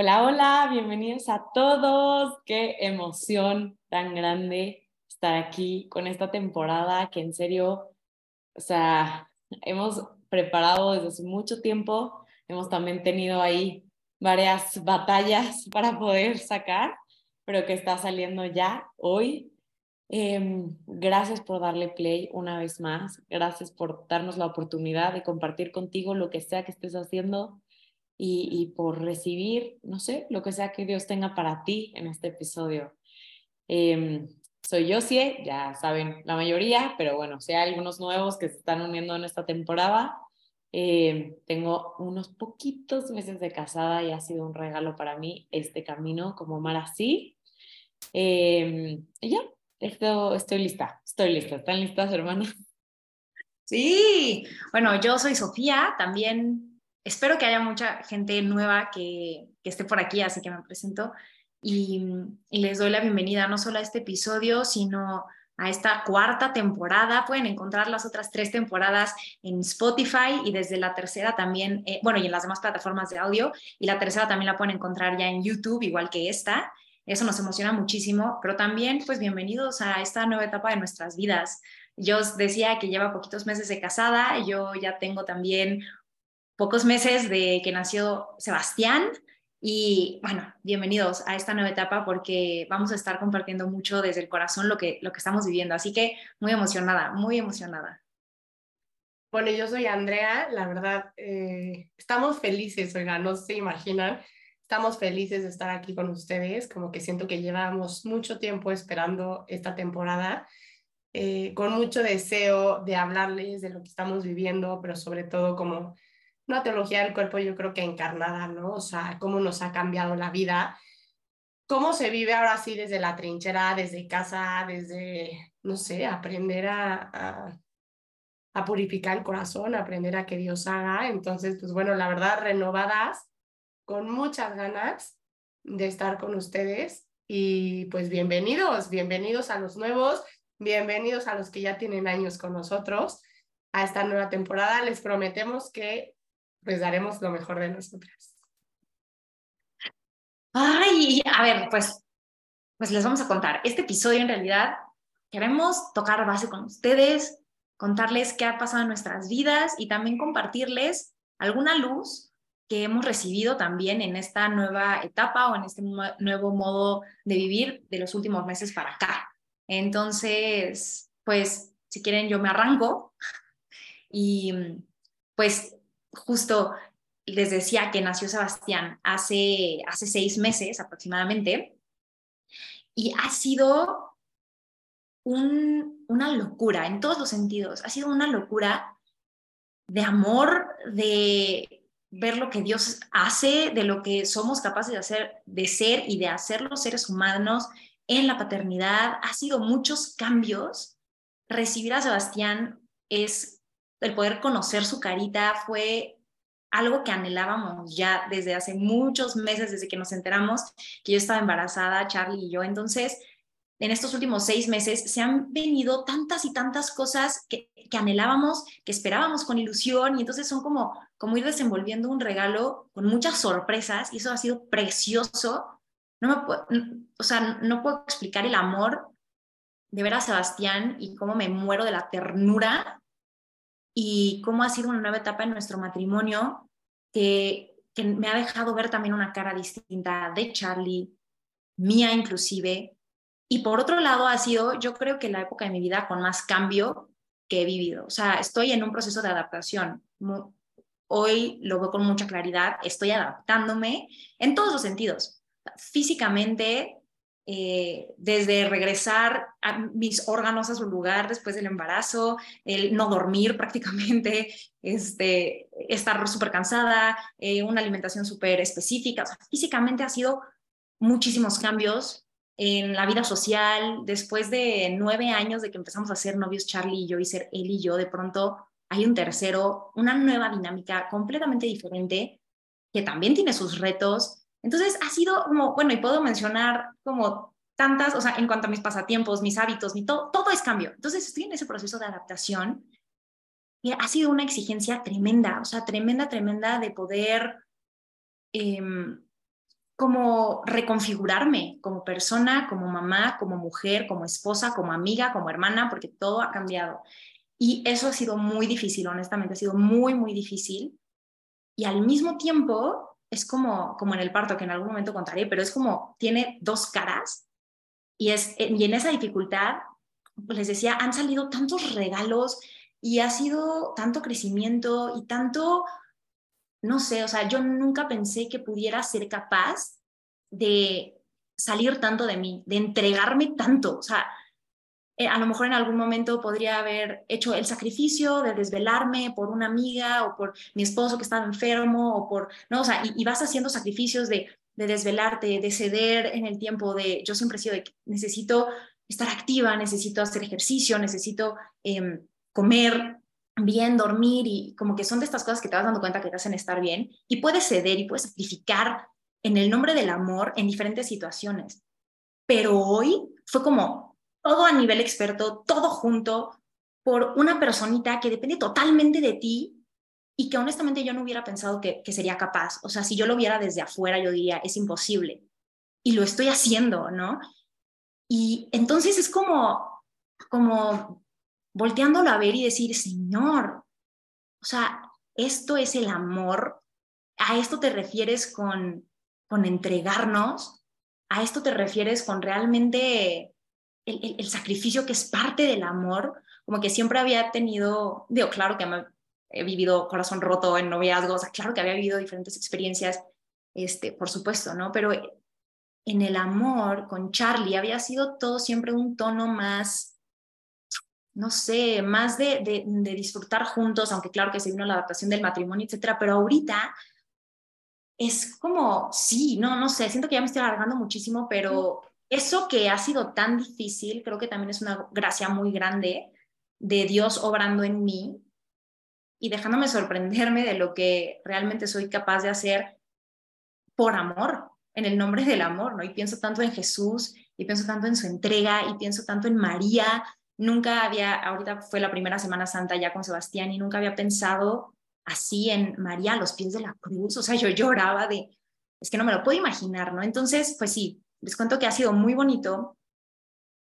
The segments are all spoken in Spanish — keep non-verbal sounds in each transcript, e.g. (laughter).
Hola, hola, bienvenidos a todos. Qué emoción tan grande estar aquí con esta temporada que en serio, o sea, hemos preparado desde hace mucho tiempo. Hemos también tenido ahí varias batallas (laughs) para poder sacar, pero que está saliendo ya hoy. Em, gracias por darle play una vez más. Gracias por darnos la oportunidad de compartir contigo lo que sea que estés haciendo y, por recibir, no sé, lo que sea que Dios tenga para ti en este episodio. Eh, soy Josie, ya saben la mayoría, pero bueno, si hay algunos nuevos que se están uniendo en esta temporada, em, tengo unos poquitos meses de casada y ha sido un regalo para mí este camino como Mara sí. Eh, y ya, esto, estoy lista, estoy lista. ¿Están listas, hermanas? Sí, bueno, yo soy Sofía, también espero que haya mucha gente nueva que, esté por aquí, así que me presento y, les doy la bienvenida no solo a este episodio, sino a esta cuarta temporada. Pueden encontrar las otras tres temporadas en Spotify y desde la tercera también, eh, bueno, y en las demás plataformas de audio, y la tercera también la pueden encontrar ya en YouTube, igual que esta. Eso nos emociona muchísimo, pero también, pues, bienvenidos a esta nueva etapa de nuestras vidas. Yo os decía que lleva poquitos meses de casada, yo ya tengo también pocos meses de que nació Sebastián. Y bueno, bienvenidos a esta nueva etapa porque vamos a estar compartiendo mucho desde el corazón lo que, lo que estamos viviendo. Así que muy emocionada, muy emocionada. Bueno, yo soy Andrea, la verdad, eh, estamos felices, oiga, no se imaginan, estamos felices de estar aquí con ustedes, como que siento que llevamos mucho tiempo esperando esta temporada, eh, con mucho deseo de hablarles de lo que estamos viviendo, pero sobre todo como una teología del cuerpo yo creo que encarnada, ¿no? O sea, cómo nos ha cambiado la vida, cómo se vive ahora sí desde la trinchera, desde casa, desde, no sé, aprender a, a, purificar el corazón, aprender a que Dios haga. Entonces, pues bueno, la verdad, renovadas, con muchas ganas de estar con ustedes y pues bienvenidos, bienvenidos a los nuevos, bienvenidos a los que ya tienen años con nosotros a esta nueva temporada. Les prometemos que pues daremos lo mejor de nosotras. Ay, a ver, pues, pues les vamos a contar. Este episodio en realidad queremos tocar base con ustedes, contarles qué ha pasado en nuestras vidas y también compartirles alguna luz que hemos recibido también en esta nueva etapa o en este nuevo modo de vivir de los últimos meses para acá. Entonces, pues, si quieren, yo me arranco (laughs) y pues justo les decía que nació Sebastián hace, hace seis meses aproximadamente y ha sido una locura en todos los sentidos. Ha sido una locura de amor, de ver lo que Dios hace, de lo que somos capaces de hacer, de ser y de hacer los seres humanos en la paternidad. Ha sido muchos cambios. Recibir a Sebastián es el poder conocer su carita fue algo que anhelábamos ya desde hace muchos meses, desde que nos enteramos que yo estaba embarazada, Charlie y yo. Entonces, en estos últimos seis meses se han venido tantas y tantas cosas que, anhelábamos, que esperábamos con ilusión y entonces son como, como ir desenvolviendo un regalo con muchas sorpresas y eso ha sido precioso. No me puedo, o sea, no puedo explicar el amor de ver a Sebastián y cómo me muero de la ternura y cómo ha sido una nueva etapa en nuestro matrimonio que, me ha dejado ver también una cara distinta de Charlie, mía inclusive. Y por otro lado, ha sido, yo creo que la época de mi vida con más cambio que he vivido. O sea, estoy en un proceso de adaptación. Hoy lo veo con mucha claridad, estoy adaptándome en todos los sentidos, físicamente, eh, desde regresar a mis órganos a su lugar después del embarazo, el no dormir prácticamente, (laughs) este, estar súper cansada, eh, una alimentación súper específica. físicamente ha sido muchísimos cambios en la vida social. Después de nueve años de que empezamos a ser novios Charlie y yo y ser él y yo, de pronto hay un tercero, una nueva dinámica completamente diferente que también tiene sus retos. Entonces ha sido como, bueno, y puedo mencionar como tantas, o sea, en cuanto a mis pasatiempos, mis hábitos, mi todo, todo es cambio. Entonces estoy en ese proceso de adaptación y ha sido una exigencia tremenda, o sea, tremenda, tremenda de poder em, como reconfigurarme como persona, como mamá, como mujer, como esposa, como amiga, como hermana, porque todo ha cambiado. Y eso ha sido muy difícil, honestamente, ha sido muy, muy difícil. Y al mismo tiempo, es como, como en el parto, que en algún momento contaré, pero es como, tiene dos caras. Y, es, y en esa dificultad, pues les decía, han salido tantos regalos y ha sido tanto crecimiento y tanto, no sé, o sea, yo nunca pensé que pudiera ser capaz de salir tanto de mí, de entregarme tanto. O sea, eh, a lo mejor en algún momento podría haber hecho el sacrificio de desvelarme por una amiga o por mi esposo que estaba enfermo o por, no, o sea, y, vas haciendo sacrificios de, de, desvelarte, de ceder en el tiempo, de, yo siempre he sido de necesito estar activa, necesito hacer ejercicio, necesito em, comer bien, dormir y como que son de estas cosas que te vas dando cuenta que te hacen estar bien y puedes ceder y puedes sacrificar en el nombre del amor en diferentes situaciones. Pero hoy fue como todo a nivel experto, todo junto, por una personita que depende totalmente de ti y que honestamente yo no hubiera pensado que, sería capaz. O sea, si yo lo viera desde afuera, yo diría, es imposible. Y lo estoy haciendo, ¿no? Y entonces es como, como volteándolo a ver y decir, Señor, o sea, esto es el amor, a esto te refieres con, con entregarnos, a esto te refieres con realmente el, sacrificio que es parte del amor, como que siempre había tenido, digo, claro que he vivido corazón roto en noviazgos, claro que había vivido diferentes experiencias, este, por supuesto, ¿no? Pero en el amor con Charlie había sido todo siempre un tono más, no sé, más de, de, de disfrutar juntos, aunque claro que se vino la adaptación del matrimonio, etcétera, pero ahorita es como, sí, no, no sé, siento que ya me estoy alargando muchísimo, pero eso que ha sido tan difícil, creo que también es una gracia muy grande de Dios obrando en mí y dejándome sorprenderme de lo que realmente soy capaz de hacer por amor, en el nombre del amor, ¿no? Y pienso tanto en Jesús, y pienso tanto en su entrega, y pienso tanto en María. Nunca había, ahorita fue la primera Semana Santa ya con Sebastián, y nunca había pensado así en María a los pies de la cruz. O sea, yo lloraba de, es que no me lo puedo imaginar, ¿no? Entonces, pues sí, les cuento que ha sido muy bonito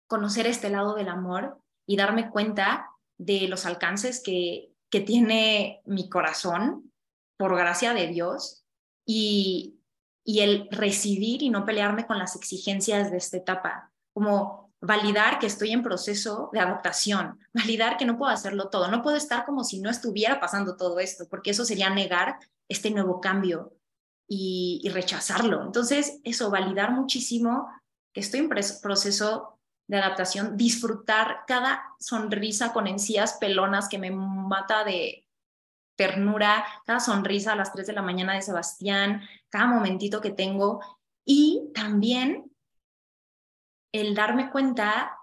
conocer este lado del amor y darme cuenta de los alcances que, que tiene mi corazón, por gracia de Dios, y, y el recibir y no pelearme con las exigencias de esta etapa, como validar que estoy en proceso de adaptación, validar que no puedo hacerlo todo, no puedo estar como si no estuviera pasando todo esto, porque eso sería negar este nuevo cambio, y, rechazarlo. Entonces, eso, validar muchísimo que estoy en proceso de adaptación, disfrutar cada sonrisa con encías pelonas que me mata de ternura, cada sonrisa a las 3 de la mañana de Sebastián, cada momentito que tengo y también el darme cuenta,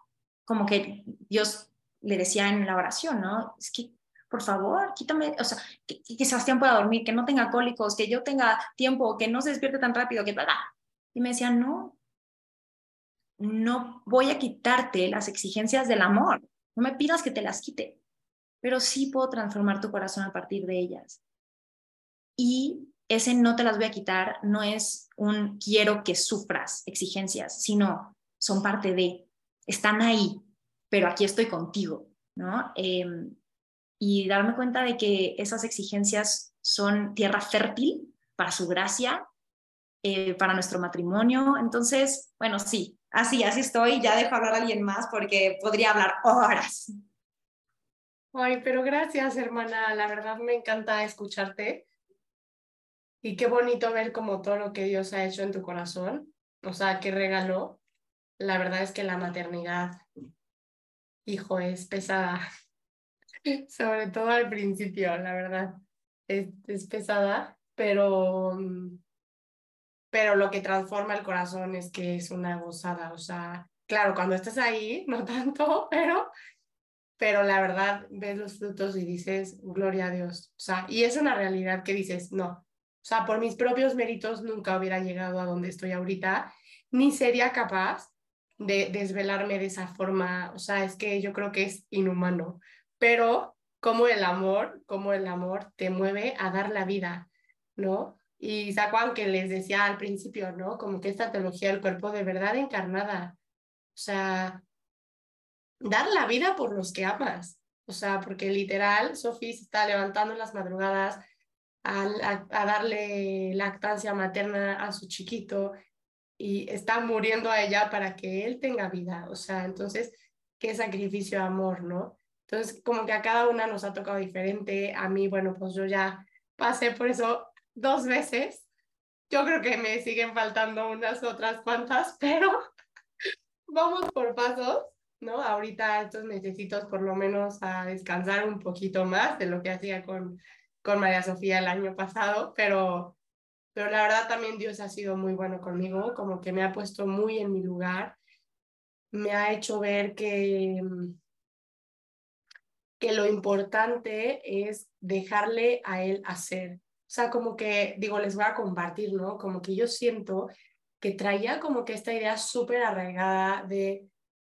como que Dios le decía en la oración, ¿no? Es que por favor, quítame, o sea, que, Sebastián pueda dormir, que no tenga cólicos, que yo tenga tiempo, que no se despierte tan rápido, que bla, Y me decían, no, no voy a quitarte las exigencias del amor, no me pidas que te las quite, pero sí puedo transformar tu corazón a partir de ellas. Y ese no te las voy a quitar no es un quiero que sufras exigencias, sino son parte de, están ahí, pero aquí estoy contigo, ¿no? Em, y darme cuenta de que esas exigencias son tierra fértil para su gracia, eh, para nuestro matrimonio. Entonces, bueno, sí, así, así estoy. Ya dejo hablar a alguien más porque podría hablar horas. Ay, pero gracias, hermana. La verdad me encanta escucharte. Y qué bonito ver como todo lo que Dios ha hecho en tu corazón. O sea, qué regalo. la verdad es que la maternidad, hijo, es pesada, (laughs) sobre todo al principio, la verdad, es, es pesada, pero, mm, pero lo que transforma el corazón es que es una gozada, o sea, claro, cuando estás ahí, no (laughs) tanto, pero, pero la verdad ves los frutos y dices, gloria a Dios, o sea, y es una realidad que dices, no, o sea, por mis propios méritos nunca hubiera llegado a donde estoy ahorita, ni sería capaz de desvelarme de esa forma, o sea, es que yo creo que es inhumano, pero como el amor, como el amor te mueve a dar la vida, ¿no? Y Juan que les decía al principio, ¿no? Como que esta teología del cuerpo de verdad encarnada, o sea, dar la vida por los que amas, o sea, porque literal, Sofía se está levantando en las madrugadas a, a darle lactancia materna a su chiquito y está muriendo a ella para que él tenga vida, o sea, entonces, qué sacrificio de amor, ¿no? Entonces, como que a cada una nos ha tocado diferente. A mí, bueno, pues yo ya pasé por eso dos veces. Yo creo que me siguen faltando unas otras cuantas, (laughs) pero vamos por pasos, ¿no? Ahorita estos necesito por lo menos a descansar un poquito más de lo que hacía con, con María Sofía el año pasado, pero, pero la verdad también Dios ha sido muy bueno conmigo, como que me ha puesto muy en mi lugar, me ha hecho ver que que lo importante es dejarle a él hacer. O sea, como que, digo, les voy a compartir, ¿no? Como que yo siento que traía como que esta idea súper arraigada de,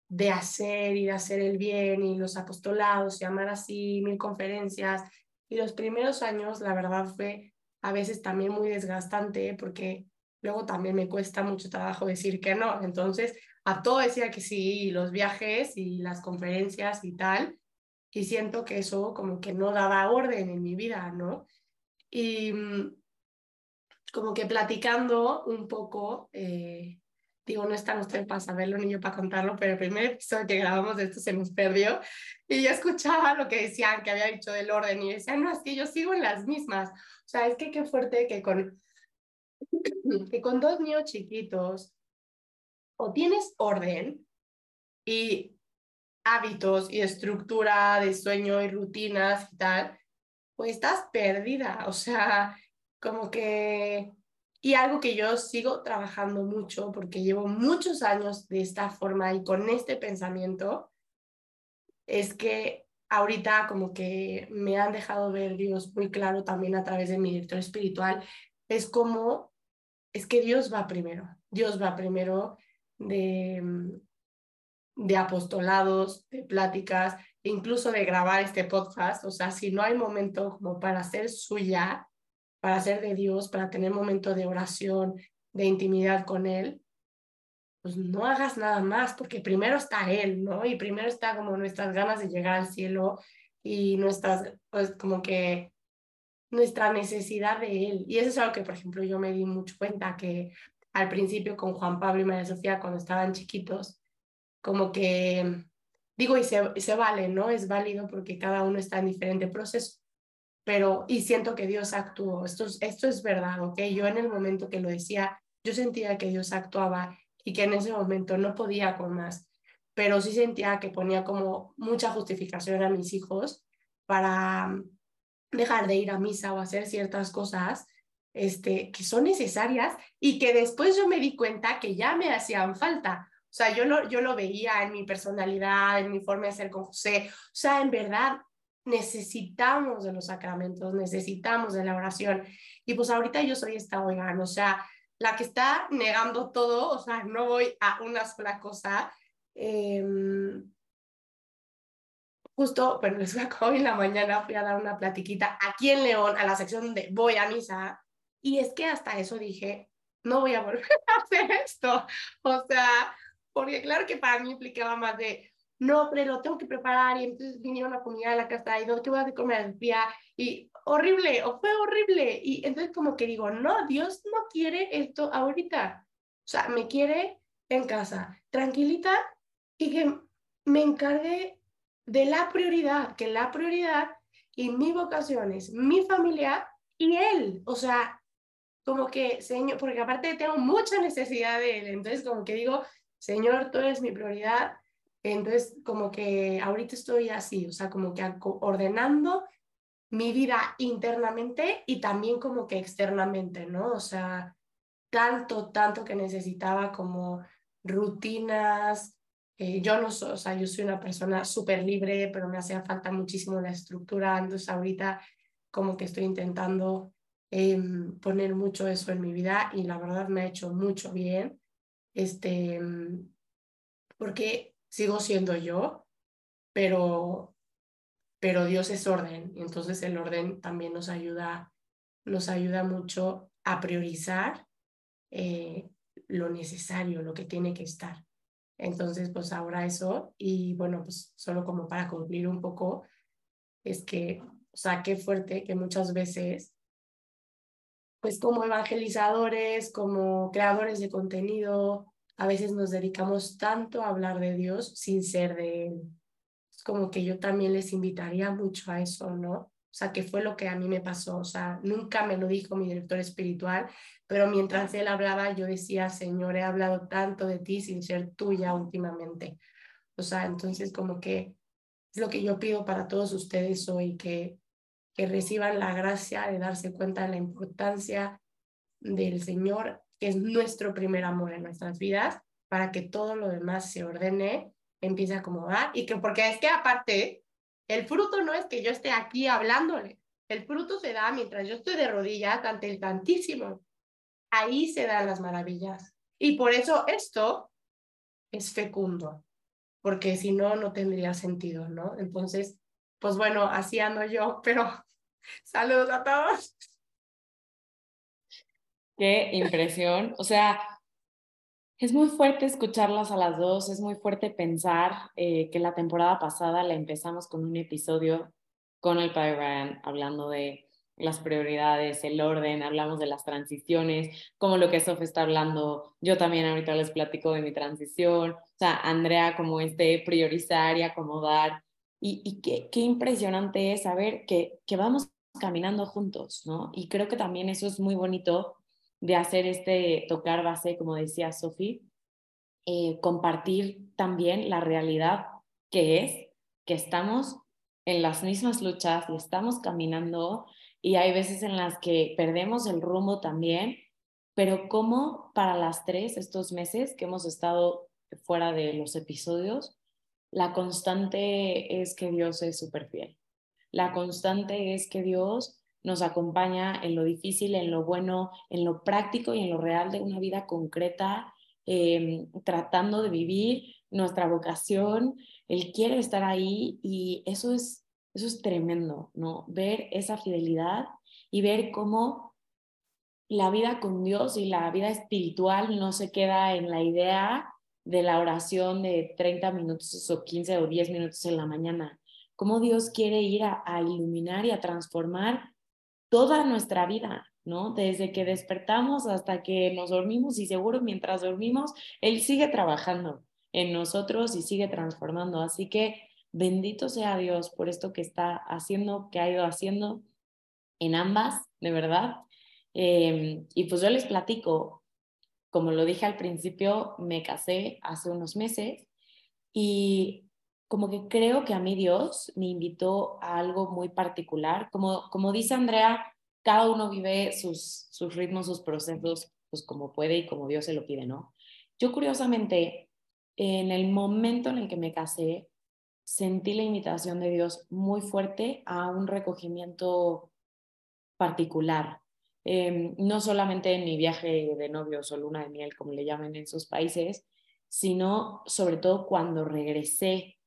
de hacer y de hacer el bien y los apostolados, llamar así, mil conferencias. Y los primeros años, la verdad, fue a veces también muy desgastante porque luego también me cuesta mucho trabajo decir que no. Entonces, a todo decía que sí, y los viajes y las conferencias y tal y siento que eso como que no daba orden en mi vida, ¿no? Y mm, como que platicando un poco, eh, digo, no están ustedes para saberlo ni yo para contarlo, pero el primer episodio que grabamos de esto se nos perdió y yo escuchaba lo que decían, que había dicho del orden y decían, no, es que yo sigo en las mismas. O sea, es que qué fuerte que con, (clears throat) que con dos niños chiquitos o tienes orden y hábitos y estructura de sueño y rutinas y tal, pues estás perdida, o sea, como que... Y algo que yo sigo trabajando mucho porque llevo muchos años de esta forma y con este pensamiento, es que ahorita como que me han dejado ver Dios muy claro también a través de mi director espiritual, es como, es que Dios va primero, Dios va primero de, de apostolados, de pláticas, incluso de grabar este podcast. O sea, si no hay momento como para ser suya, para ser de Dios, para tener momento de oración, de intimidad con Él, pues no hagas nada más, porque primero está Él, ¿no? Y primero está como nuestras ganas de llegar al cielo y nuestras, pues como que nuestra necesidad de Él. Y eso es algo que, por ejemplo, yo me di mucho cuenta que al principio con Juan Pablo y María Sofía, cuando estaban chiquitos, como que, digo, y se, vale, ¿no? Es válido porque cada uno está en diferente proceso, pero, y siento que Dios actuó, esto, esto es verdad, ¿ok? Yo en el momento que lo decía, yo sentía que Dios actuaba y que en ese momento no podía con más, pero sí sentía que ponía como mucha justificación a mis hijos para dejar de ir a misa o hacer ciertas cosas este, que son necesarias y que después yo me di cuenta que ya me hacían falta. O sea, yo lo, yo lo veía en mi personalidad, en mi forma de ser con José. O sea, en verdad necesitamos de los sacramentos, necesitamos de la oración. Y pues ahorita yo soy esta oigan, o sea, la que está negando todo, o sea, no voy a una sola cosa. Em, justo, pero les voy hoy en la mañana fui a dar una platiquita aquí en León, a la sección de voy a misa, y es que hasta eso dije, no voy a volver (laughs) a hacer esto. O sea, porque claro que para mí implicaba más de, no, pero lo tengo que preparar y entonces vinieron a comida a la casa y no, ¿qué voy a comer el día? Y horrible, o fue horrible. Y entonces como que digo, no, Dios no quiere esto ahorita. O sea, me quiere en casa, tranquilita y que me encargue de la prioridad, que la prioridad y mi vocación es mi familia y él. O sea, como que, Señor, porque aparte tengo mucha necesidad de él. Entonces como que digo, Señor, tú eres mi prioridad. Entonces, como que ahorita estoy así, o sea, como que ordenando mi vida internamente y también como que externamente, ¿no? O sea, tanto, tanto que necesitaba como rutinas. Eh, yo no soy, o sea, yo soy una persona súper libre, pero me hacía falta muchísimo la estructura. Entonces ahorita como que estoy intentando em, poner mucho eso en mi vida y la verdad me ha hecho mucho bien. Este, em, porque sigo siendo yo, pero, pero Dios es orden. Entonces el orden también nos ayuda, nos ayuda mucho a priorizar eh, lo necesario, lo que tiene que estar. Entonces, pues ahora eso, y bueno, pues solo como para concluir un poco, es que, o sea, qué fuerte que muchas veces, pues como evangelizadores, como creadores de contenido, a veces nos dedicamos tanto a hablar de Dios sin ser de Él. Es como que yo también les invitaría mucho a eso, ¿no? O sea, que fue lo que a mí me pasó. O sea, nunca me lo dijo mi director espiritual, pero mientras él hablaba, yo decía, Señor, he hablado tanto de ti sin ser tuya últimamente. O sea, entonces como que es lo que yo pido para todos ustedes hoy, que, que reciban la gracia de darse cuenta de la importancia del Señor, que es nuestro primer amor en nuestras vidas, para que todo lo demás se ordene, empiece a acomodar y que porque es que aparte el fruto no es que yo esté aquí hablándole, el fruto se da mientras yo estoy de rodillas ante el Santísimo. Ahí se dan las maravillas. Y por eso esto es fecundo, porque si no, no tendría sentido, ¿no? Entonces, pues bueno, así ando yo, (laughs) pero saludos a todos. Qué impresión. O sea, es muy fuerte escucharlas a las dos, es muy fuerte pensar eh, que la temporada pasada la empezamos con un episodio con el padre Ryan hablando de las prioridades, el orden, hablamos de las transiciones, como lo que Sof está hablando, yo también ahorita les platico de mi transición, o sea, Andrea como este priorizar y acomodar, y, qué, impresionante es saber que, que vamos caminando juntos, ¿no? Y creo que también eso es muy bonito de hacer este tocar base, como decía Sofi, eh, compartir también la realidad que es que estamos en las mismas luchas y estamos caminando y hay veces en las que perdemos el rumbo también, pero como para las tres, estos meses que hemos estado fuera de los episodios, la constante es que Dios es súper fiel. La constante es que Dios nos acompaña en lo difícil, en lo bueno, en lo práctico y en lo real de una vida concreta, em, tratando de vivir nuestra vocación. Él quiere estar ahí y eso es, eso es tremendo, ¿no? Ver esa fidelidad y ver cómo la vida con Dios y la vida espiritual no se queda en la idea de la oración de 30 minutos o 15 o 10 minutos en la mañana. Cómo Dios quiere ir a, iluminar y a transformar toda nuestra vida, ¿no? Desde que despertamos hasta que nos dormimos y seguro mientras dormimos, Él sigue trabajando en nosotros y sigue transformando. Así que bendito sea Dios por esto que está haciendo, que ha ido haciendo en ambas, de verdad. Em, y pues yo les platico, como lo dije al principio, me casé hace unos meses y como que creo que a mí Dios me invitó a algo muy particular. Como, como dice Andrea, cada uno vive sus, sus ritmos, sus procesos, pues como puede y como Dios se lo pide, ¿no? Yo curiosamente, en el momento en el que me casé, sentí la invitación de Dios muy fuerte a un recogimiento particular. Em, no solamente en mi viaje de novios o luna de miel, como le llaman en sus países, sino sobre todo cuando regresé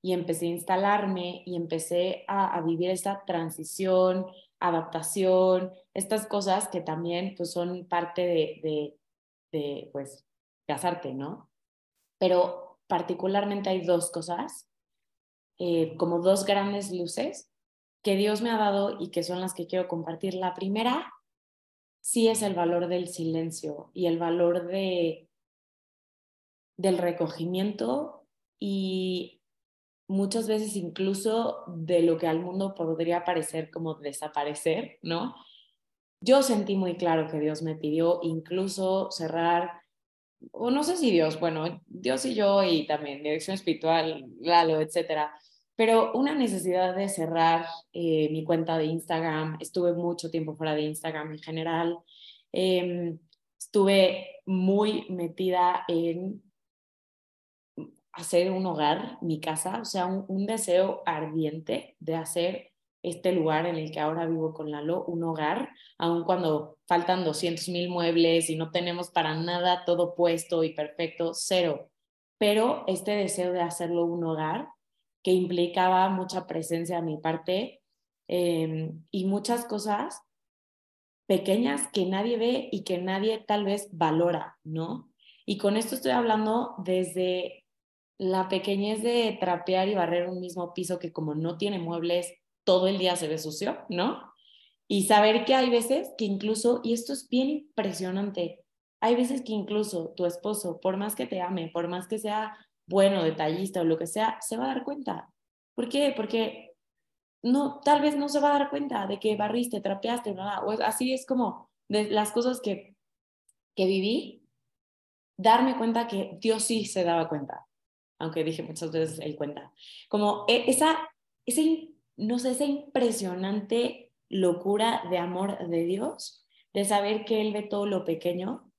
y empecé a instalarme y empecé a, vivir esta transición, adaptación, estas cosas que también pues, son parte de, de, pues, casarte, ¿no? Pero particularmente hay dos cosas, eh, como dos grandes luces que Dios me ha dado y que son las que quiero compartir. La primera sí es el valor del silencio y el valor de, del recogimiento y muchas veces incluso de lo que al mundo podría parecer como desaparecer, ¿no? Yo sentí muy claro que Dios me pidió incluso cerrar o no sé si Dios, bueno, Dios y yo y también dirección espiritual, Lalo, etcétera, pero una necesidad de cerrar eh, mi cuenta de Instagram. Estuve mucho tiempo fuera de Instagram en general. Em, estuve muy metida en hacer un hogar, mi casa, o sea, un, deseo ardiente de hacer este lugar en el que ahora vivo con Lalo, un hogar, aun cuando faltan 200 mil muebles y no tenemos para nada todo puesto y perfecto, cero. Pero este deseo de hacerlo un hogar, que implicaba mucha presencia de mi parte em, y muchas cosas pequeñas que nadie ve y que nadie tal vez valora, ¿no? Y con esto estoy hablando desde la pequeñez de trapear y barrer un mismo piso que como no tiene muebles, todo el día se ve sucio, ¿no? Y saber que hay veces que incluso, y esto es bien impresionante, hay veces que incluso tu esposo, por más que te ame, por más que sea bueno, detallista o lo que sea, se va a dar cuenta. ¿Por qué? Porque no, tal vez no se va a dar cuenta de que barriste, trapeaste, nada. O así es como de las cosas que, que viví, darme cuenta que Dios sí se daba cuenta, aunque dije muchas veces él cuenta. Como e, esa, ese, no sé, esa impresionante locura de amor de Dios, de saber que Él ve todo lo pequeño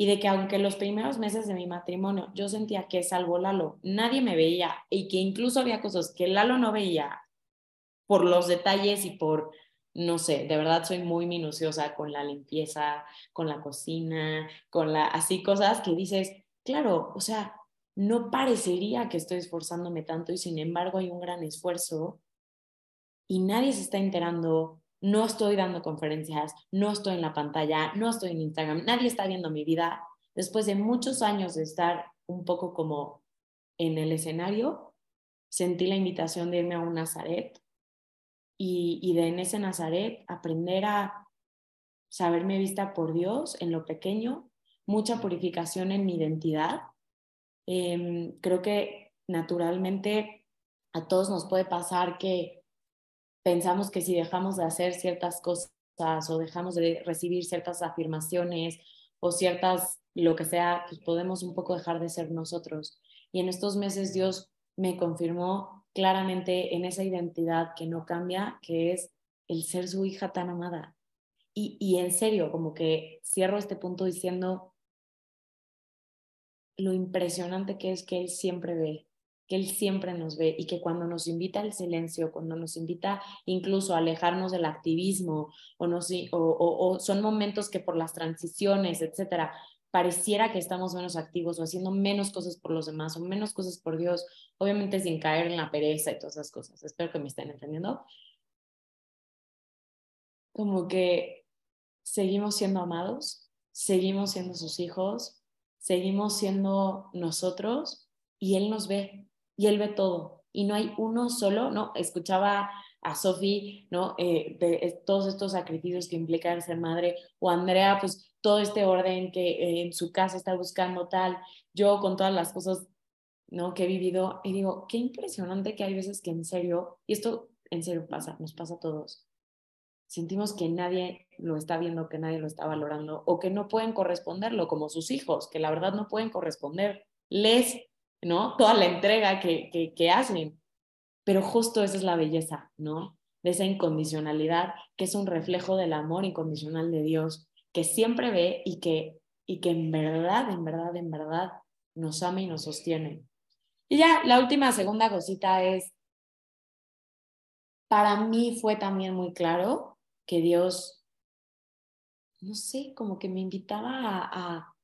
y de que aunque los primeros meses de mi matrimonio yo sentía que salvo Lalo nadie me veía y que incluso había cosas que Lalo no veía por los detalles y por, no sé, de verdad soy muy minuciosa con la limpieza, con la cocina, con la, así cosas que dices, claro, o sea, no parecería que estoy esforzándome tanto y sin embargo hay un gran esfuerzo y nadie se está enterando, no estoy dando conferencias, no estoy en la pantalla, no estoy en Instagram, nadie está viendo mi vida. Después de muchos años de estar un poco como en el escenario, sentí la invitación de irme a un Nazaret y, y de en ese Nazaret aprender a saberme vista por Dios en lo pequeño, mucha purificación en mi identidad. Em, creo que naturalmente a todos nos puede pasar que pensamos que si dejamos de hacer ciertas cosas o dejamos de recibir ciertas afirmaciones o ciertas, lo que sea, pues podemos un poco dejar de ser nosotros. Y en estos meses Dios me confirmó claramente en esa identidad que no cambia, que es el ser su hija tan amada. Y, y en serio, como que cierro este punto diciendo lo impresionante que es que Él siempre ve, que Él siempre nos ve y que cuando nos invita al silencio, cuando nos invita incluso a alejarnos del activismo o, no, o, o, son momentos que por las transiciones, etcétera, pareciera que estamos menos activos o haciendo menos cosas por los demás o menos cosas por Dios, obviamente sin caer en la pereza y todas esas cosas. Espero que me estén entendiendo. Como que seguimos siendo amados, seguimos siendo sus hijos, seguimos siendo nosotros y Él nos ve y él ve todo. Y no hay uno solo, ¿no? Escuchaba a Sofi, ¿no? Eh, de todos estos sacrificios que implican ser madre, o Andrea, pues todo este orden que eh, en su casa está buscando tal, yo con todas las cosas, ¿no? Que he vivido, y digo, qué impresionante que hay veces que en serio, y esto en serio pasa, nos pasa a todos, sentimos que nadie lo está viendo, que nadie lo está valorando, o que no pueden corresponderlo, como sus hijos, que la verdad no pueden corresponder. ¿No? Toda la entrega que, que, hacen. Pero justo esa es la belleza, ¿no? De esa incondicionalidad, que es un reflejo del amor incondicional de Dios, que siempre ve y que, y que en verdad, en verdad, en verdad nos ama y nos sostiene. Y ya la última, segunda cosita es, para mí fue también muy claro que Dios, no sé, como que me invitaba a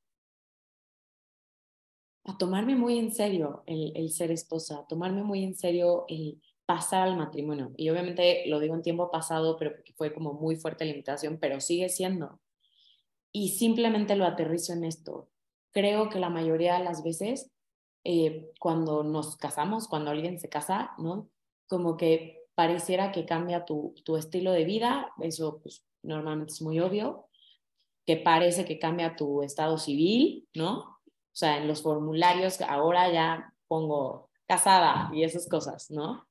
tomarme muy en serio el, el, ser esposa, a tomarme muy en serio el pasar al matrimonio. Y obviamente lo digo en tiempo pasado, pero porque fue como muy fuerte la invitación, pero sigue siendo. Y simplemente lo aterrizo en esto. Creo que la mayoría de las veces, eh, cuando nos casamos, cuando alguien se casa, ¿no? Como que pareciera que cambia tu, tu estilo de vida, eso pues normalmente es muy obvio, que parece que cambia tu estado civil, ¿no? O sea, en los formularios ahora ya pongo casada y esas cosas, ¿no?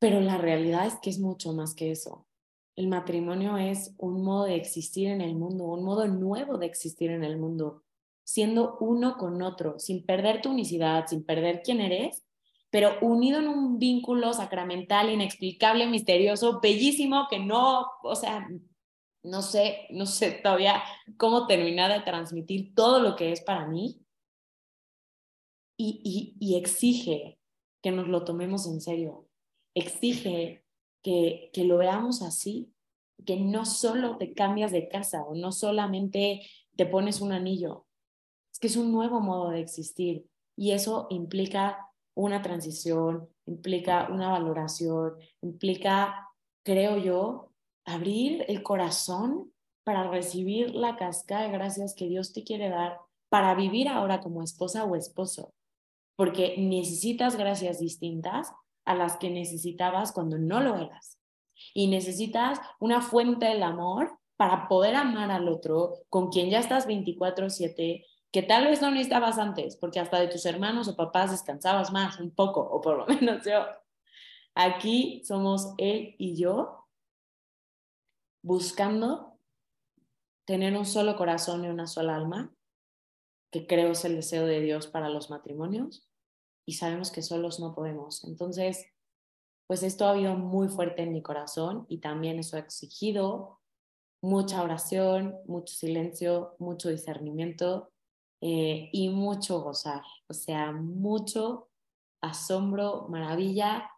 Pero la realidad es que es mucho más que eso. El matrimonio es un modo de existir en el mundo, un modo nuevo de existir en el mundo. siendo uno con otro, sin perder tu unicidad, sin perder quién eres, pero unido en un vínculo sacramental, inexplicable, misterioso, bellísimo, que no, o sea, no sé, no sé todavía cómo terminar de transmitir todo lo que es para mí. Y, y, exige que nos lo tomemos en serio, exige que, que lo veamos así, que no solo te cambias de casa o no solamente te pones un anillo, es que es un nuevo modo de existir y eso implica una transición, implica una valoración, implica, creo yo, abrir el corazón para recibir la cascada de gracias que Dios te quiere dar para vivir ahora como esposa o esposo, porque necesitas gracias distintas a las que necesitabas cuando no lo eras. Y necesitas una fuente del amor para poder amar al otro con quien ya estás 24/7 que tal vez no necesitabas antes, porque hasta de tus hermanos o papás descansabas más, un poco, o por lo (laughs) menos yo. Aquí somos él y yo buscando tener un solo corazón y una sola alma, que creo es el deseo de Dios para los matrimonios, y sabemos que solos no podemos. Entonces, pues esto ha habido muy fuerte en mi corazón y también eso ha exigido mucha oración, mucho silencio, mucho discernimiento eh, y mucho gozar, o sea, mucho asombro, maravilla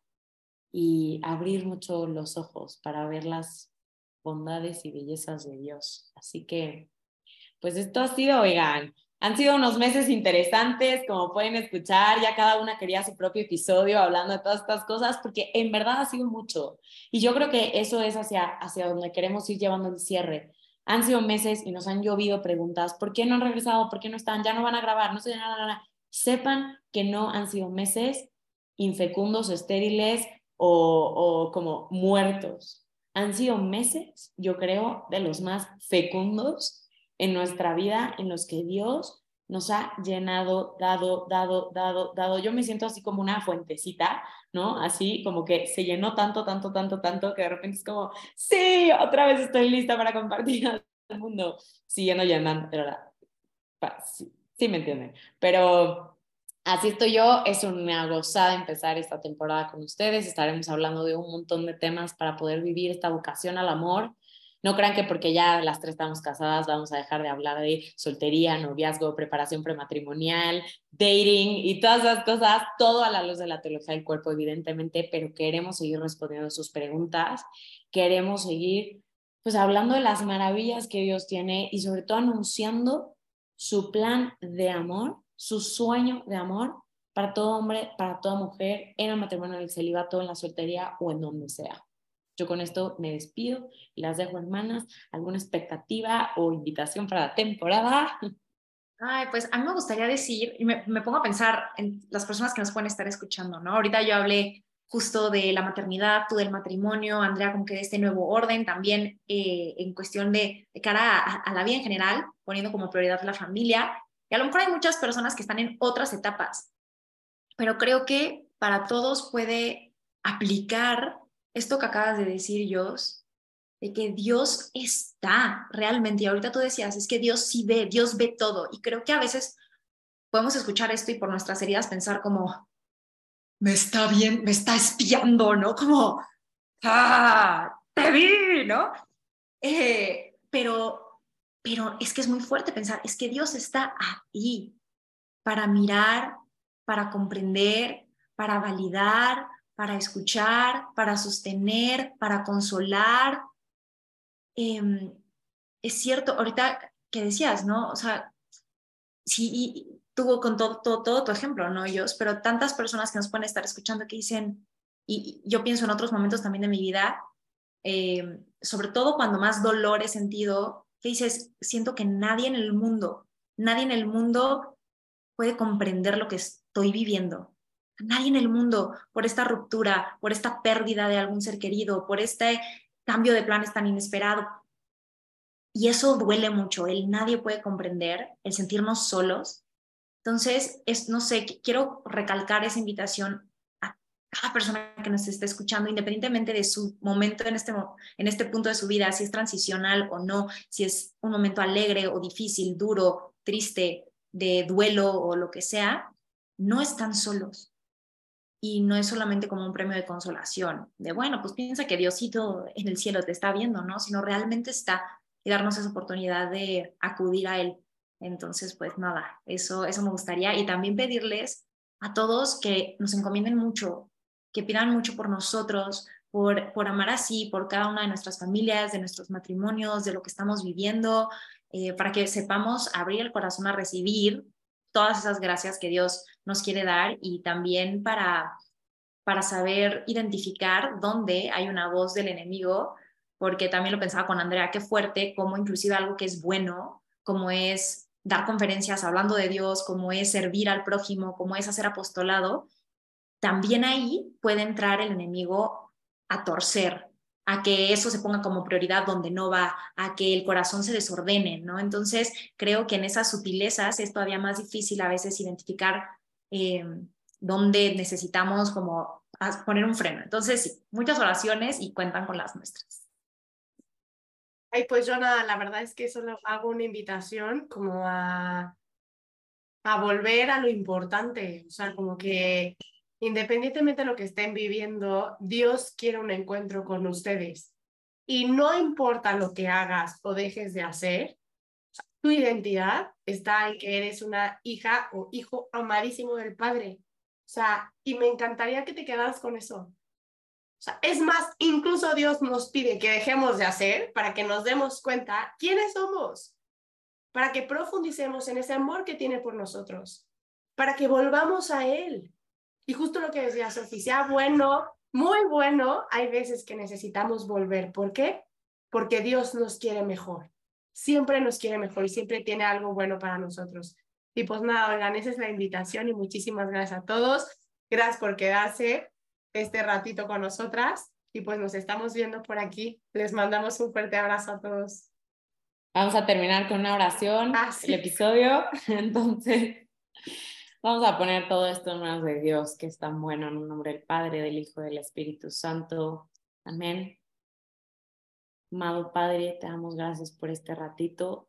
y abrir mucho los ojos para ver las bondades y bellezas de Dios. Así que, pues esto ha sido, oigan, han sido unos meses interesantes, como pueden escuchar, ya cada una quería su propio episodio hablando de todas estas cosas, porque en verdad ha sido mucho. Y yo creo que eso es hacia, hacia donde queremos ir llevando el cierre han sido meses y nos han llovido preguntas, ¿por qué no han regresado? ¿Por qué no están? Ya no van a grabar, no sé nada, nada. Sepan que no han sido meses infecundos, estériles o, o como muertos. Han sido meses, yo creo, de los más fecundos en nuestra vida en los que Dios nos ha llenado, dado, dado, dado, dado. Yo me siento así como una fuentecita, ¿no? Así como que se llenó tanto, tanto, tanto, tanto que de repente es como, sí, otra vez estoy lista para compartir al mundo, siguiendo llenando, pero sí, sí me entienden. Pero así estoy yo, es una gozada empezar esta temporada con ustedes, estaremos hablando de un montón de temas para poder vivir esta vocación al amor. No crean que porque ya las tres estamos casadas vamos a dejar de hablar de soltería, noviazgo, preparación prematrimonial, dating y todas esas cosas, todo a la luz de la teología del cuerpo, evidentemente, pero queremos seguir respondiendo sus preguntas, queremos seguir pues hablando de las maravillas que Dios tiene y sobre todo anunciando su plan de amor, su sueño de amor para todo hombre, para toda mujer, en el matrimonio, en el celibato, en la soltería o en donde sea. Yo con esto me despido y las dejo hermanas. ¿Alguna expectativa o invitación para la temporada? Ay, pues a mí me gustaría decir, y me, pongo a pensar en las personas que nos pueden estar escuchando, ¿no? Ahorita yo hablé justo de la maternidad, tú del matrimonio, Andrea como que de este nuevo orden, también eh, en cuestión de, cara a, la vida en general, poniendo como prioridad la familia. A lo mejor hay muchas personas que están en otras etapas, pero creo que para todos puede aplicar esto que acabas de decir, Dios, de que Dios está realmente, y ahorita tú decías, es que Dios sí ve, Dios ve todo, y creo que a veces podemos escuchar esto y por nuestras heridas pensar como, me está bien, me está espiando, ¿no? Como, ah, te vi, ¿no? Eh, pero, pero es que es muy fuerte pensar, es que Dios está ahí para mirar, para comprender, para validar, para escuchar, para sostener, para consolar. Em, es cierto, ahorita que decías, ¿no? O sea, sí, tuvo con todo, todo, tu ejemplo, ¿no? Ellos, pero tantas personas que nos pueden estar escuchando que dicen, y yo pienso en otros momentos también de mi vida, em, sobre todo cuando más dolor he sentido, que dices, siento que nadie en el mundo, nadie en el mundo puede comprender lo que estoy viviendo nadie en el mundo por esta ruptura, por esta pérdida de algún ser querido, por este cambio de planes tan inesperado. Y eso duele mucho, el nadie puede comprender, el sentirnos solos. Entonces, es, no sé, quiero recalcar esa invitación cada persona que nos esté escuchando, independientemente de su momento en este, en este punto de su vida, si es transicional o no, si es un momento alegre o difícil, duro, triste, de duelo o lo que sea, no están solos. Y no es solamente como un premio de consolación, de bueno, pues piensa que Diosito en el cielo te está viendo, ¿no? Sino realmente está y darnos esa oportunidad de acudir a Él. Entonces, pues nada, eso, eso me gustaría. Y también pedirles a todos que nos encomienden mucho, que pidan mucho por nosotros, por, por amar así, por cada una de nuestras familias, de nuestros matrimonios, de lo que estamos viviendo, eh, para que sepamos abrir el corazón a recibir todas esas gracias que Dios nos quiere dar y también para, para saber identificar dónde hay una voz del enemigo, porque también lo pensaba con Andrea, qué fuerte, como inclusive algo que es bueno, como es dar conferencias hablando de Dios, como es servir al prójimo, como es hacer apostolado, también ahí puede entrar el enemigo a torcer, a que eso se ponga como prioridad donde no va, a que el corazón se desordene, ¿no? Entonces, creo que en esas sutilezas es todavía más difícil a veces identificar eh, dónde necesitamos como poner un freno. Entonces, sí, muchas oraciones y cuentan con las nuestras. Ay, pues yo nada, la verdad es que solo hago una invitación como a, a volver a lo importante, o sea, como que independientemente de lo que estén viviendo, Dios quiere un encuentro con ustedes. Y no importa lo que hagas o dejes de hacer, tu identidad está en que eres una hija o hijo amadísimo del Padre. O sea, y me encantaría que te quedaras con eso. O sea, es más, incluso Dios nos pide que dejemos de hacer para que nos demos cuenta quiénes somos, para que profundicemos en ese amor que tiene por nosotros, para que volvamos a Él. Y justo lo que decía Sofía, sea bueno, muy bueno, hay veces que necesitamos volver. ¿Por qué? Porque Dios nos quiere mejor. Siempre nos quiere mejor y siempre tiene algo bueno para nosotros. Y pues nada, oigan, esa es la invitación y muchísimas gracias a todos. Gracias por quedarse este ratito con nosotras y pues nos estamos viendo por aquí. Les mandamos un fuerte abrazo a todos. Vamos a terminar con una oración, ah, el episodio. (laughs) Entonces, Vamos a poner todo esto en manos de Dios, que es tan bueno, en el nombre del Padre, del Hijo, del Espíritu Santo. Amén. Amado Padre, te damos gracias por este ratito.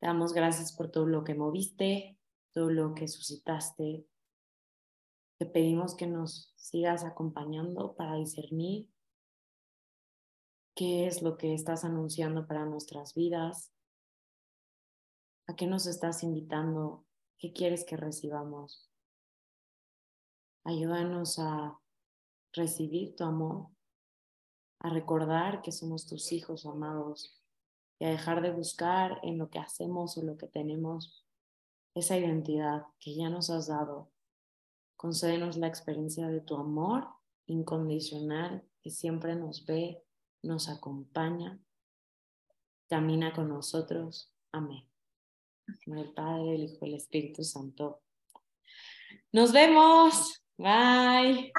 Te damos gracias por todo lo que moviste, todo lo que suscitaste. Te pedimos que nos sigas acompañando para discernir qué es lo que estás anunciando para nuestras vidas, a qué nos estás invitando ¿Qué quieres que recibamos? Ayúdanos a recibir tu amor, a recordar que somos tus hijos amados y a dejar de buscar en lo que hacemos o lo que tenemos esa identidad que ya nos has dado. Concédenos la experiencia de tu amor incondicional que siempre nos ve, nos acompaña, camina con nosotros. Amén el Padre, el Hijo y el Espíritu Santo. Nos vemos. Bye.